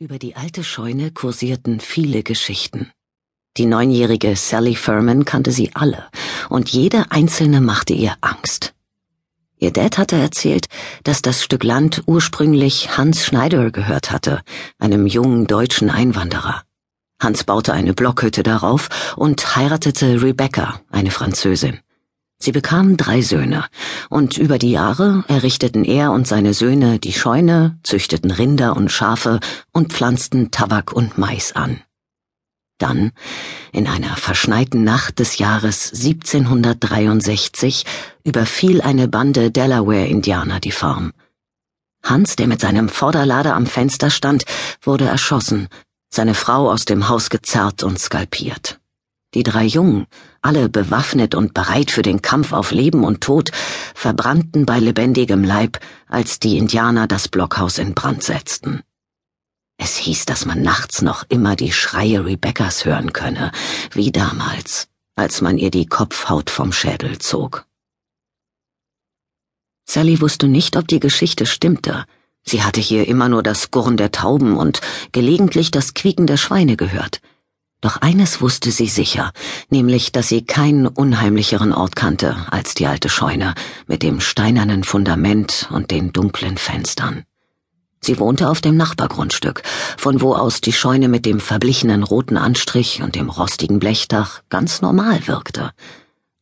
Über die alte Scheune kursierten viele Geschichten. Die neunjährige Sally Furman kannte sie alle, und jede einzelne machte ihr Angst. Ihr Dad hatte erzählt, dass das Stück Land ursprünglich Hans Schneider gehört hatte, einem jungen deutschen Einwanderer. Hans baute eine Blockhütte darauf und heiratete Rebecca, eine Französin. Sie bekamen drei Söhne, und über die Jahre errichteten er und seine Söhne die Scheune, züchteten Rinder und Schafe und pflanzten Tabak und Mais an. Dann, in einer verschneiten Nacht des Jahres 1763, überfiel eine Bande Delaware-Indianer die Farm. Hans, der mit seinem Vorderlader am Fenster stand, wurde erschossen, seine Frau aus dem Haus gezerrt und skalpiert. Die drei Jungen, alle bewaffnet und bereit für den Kampf auf Leben und Tod, verbrannten bei lebendigem Leib, als die Indianer das Blockhaus in Brand setzten. Es hieß, dass man nachts noch immer die Schreie Rebekkas hören könne, wie damals, als man ihr die Kopfhaut vom Schädel zog. Sally wusste nicht, ob die Geschichte stimmte. Sie hatte hier immer nur das Gurren der Tauben und gelegentlich das Quieken der Schweine gehört. Doch eines wusste sie sicher, nämlich, dass sie keinen unheimlicheren Ort kannte als die alte Scheune mit dem steinernen Fundament und den dunklen Fenstern. Sie wohnte auf dem Nachbargrundstück, von wo aus die Scheune mit dem verblichenen roten Anstrich und dem rostigen Blechdach ganz normal wirkte.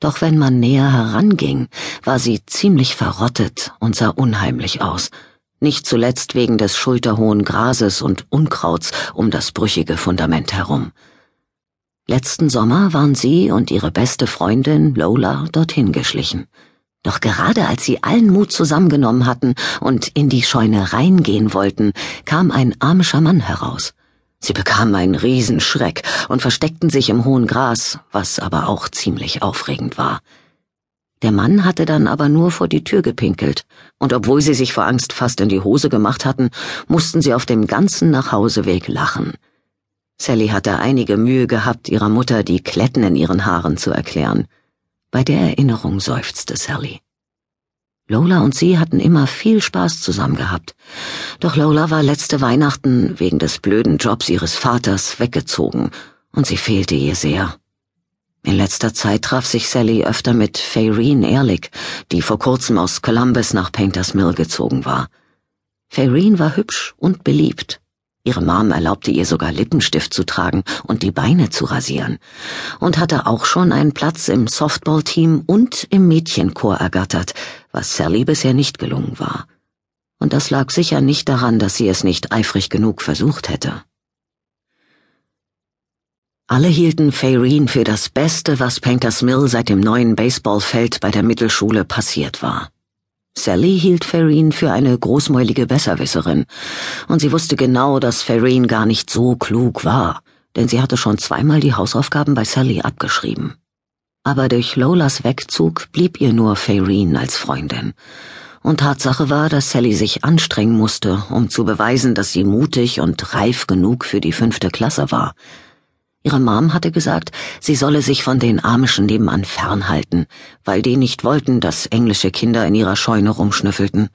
Doch wenn man näher heranging, war sie ziemlich verrottet und sah unheimlich aus, nicht zuletzt wegen des schulterhohen Grases und Unkrauts um das brüchige Fundament herum. Letzten Sommer waren sie und ihre beste Freundin Lola dorthin geschlichen. Doch gerade als sie allen Mut zusammengenommen hatten und in die Scheune reingehen wollten, kam ein amischer Mann heraus. Sie bekamen einen Riesenschreck und versteckten sich im hohen Gras, was aber auch ziemlich aufregend war. Der Mann hatte dann aber nur vor die Tür gepinkelt, und obwohl sie sich vor Angst fast in die Hose gemacht hatten, mussten sie auf dem ganzen Nachhauseweg lachen. Sally hatte einige Mühe gehabt, ihrer Mutter die Kletten in ihren Haaren zu erklären. Bei der Erinnerung seufzte Sally. Lola und sie hatten immer viel Spaß zusammen gehabt. Doch Lola war letzte Weihnachten wegen des blöden Jobs ihres Vaters weggezogen und sie fehlte ihr sehr. In letzter Zeit traf sich Sally öfter mit Fayreen Ehrlich, die vor kurzem aus Columbus nach Painters Mill gezogen war. Fayreen war hübsch und beliebt. Ihre Mom erlaubte ihr sogar Lippenstift zu tragen und die Beine zu rasieren und hatte auch schon einen Platz im Softballteam und im Mädchenchor ergattert, was Sally bisher nicht gelungen war. Und das lag sicher nicht daran, dass sie es nicht eifrig genug versucht hätte. Alle hielten Fayreen für das Beste, was Painters Mill seit dem neuen Baseballfeld bei der Mittelschule passiert war. Sally hielt Farine für eine großmäulige Besserwisserin, und sie wusste genau, dass Farine gar nicht so klug war, denn sie hatte schon zweimal die Hausaufgaben bei Sally abgeschrieben. Aber durch Lolas Wegzug blieb ihr nur Farine als Freundin. Und Tatsache war, dass Sally sich anstrengen musste, um zu beweisen, dass sie mutig und reif genug für die fünfte Klasse war – Ihre Mom hatte gesagt, sie solle sich von den Amischen nebenan fernhalten, weil die nicht wollten, dass englische Kinder in ihrer Scheune rumschnüffelten.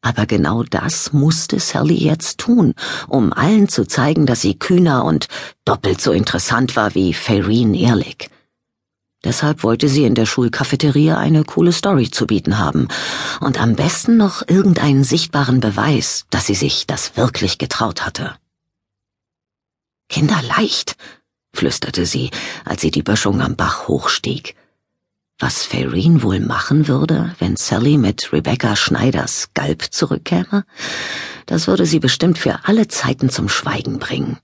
Aber genau das musste Sally jetzt tun, um allen zu zeigen, dass sie kühner und doppelt so interessant war wie Fayreen Ehrlich. Deshalb wollte sie in der Schulcafeteria eine coole Story zu bieten haben und am besten noch irgendeinen sichtbaren Beweis, dass sie sich das wirklich getraut hatte. Kinderleicht, flüsterte sie, als sie die Böschung am Bach hochstieg. Was Faireen wohl machen würde, wenn Sally mit Rebecca Schneiders Galb zurückkäme? Das würde sie bestimmt für alle Zeiten zum Schweigen bringen.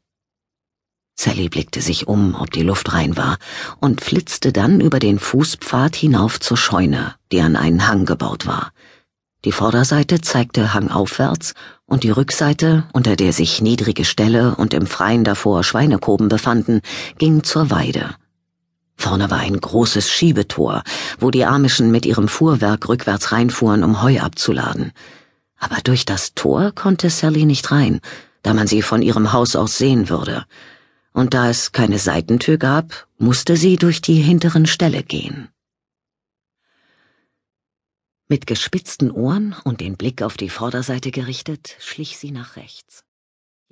Sally blickte sich um, ob die Luft rein war, und flitzte dann über den Fußpfad hinauf zur Scheune, die an einen Hang gebaut war. Die Vorderseite zeigte hangaufwärts und die Rückseite, unter der sich niedrige Ställe und im Freien davor Schweinekoben befanden, ging zur Weide. Vorne war ein großes Schiebetor, wo die Amischen mit ihrem Fuhrwerk rückwärts reinfuhren, um Heu abzuladen. Aber durch das Tor konnte Sally nicht rein, da man sie von ihrem Haus aus sehen würde. Und da es keine Seitentür gab, musste sie durch die hinteren Ställe gehen. Mit gespitzten Ohren und den Blick auf die Vorderseite gerichtet, schlich sie nach rechts.